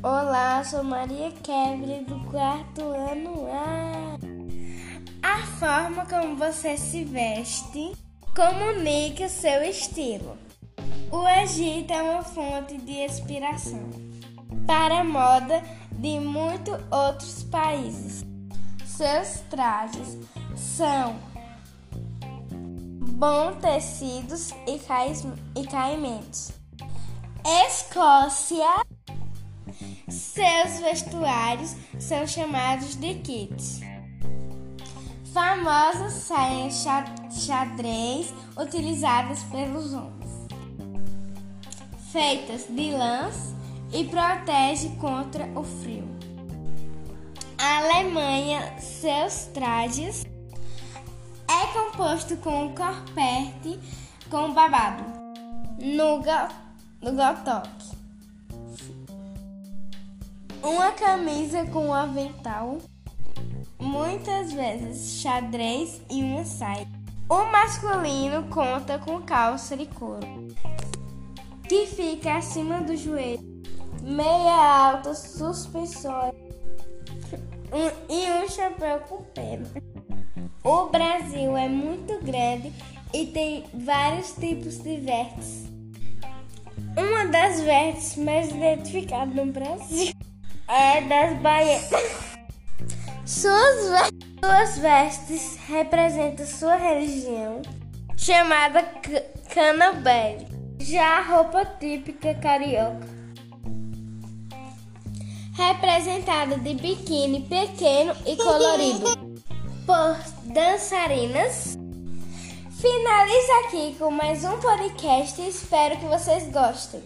Olá, sou Maria Kevin do quarto ano A. A forma como você se veste comunica o seu estilo. O Egito é uma fonte de inspiração para a moda de muitos outros países. Seus trajes são bons tecidos e caimentos. Escócia seus vestuários são chamados de kits. Famosas saias xadrez utilizadas pelos homens, feitas de lãs e protege contra o frio. A Alemanha, seus trajes é composto com corpete com babado no, no gotoque uma camisa com um avental, muitas vezes xadrez e uma saia. O masculino conta com calça de couro, que fica acima do joelho, meia alta, suspensória e um chapéu com pena. O Brasil é muito grande e tem vários tipos de vértices. Uma das vértices mais identificadas no Brasil é das baianas. Suas, suas vestes representam sua religião, chamada canabé. Já a roupa típica carioca, representada de biquíni pequeno e colorido por dançarinas. Finaliza aqui com mais um podcast e espero que vocês gostem.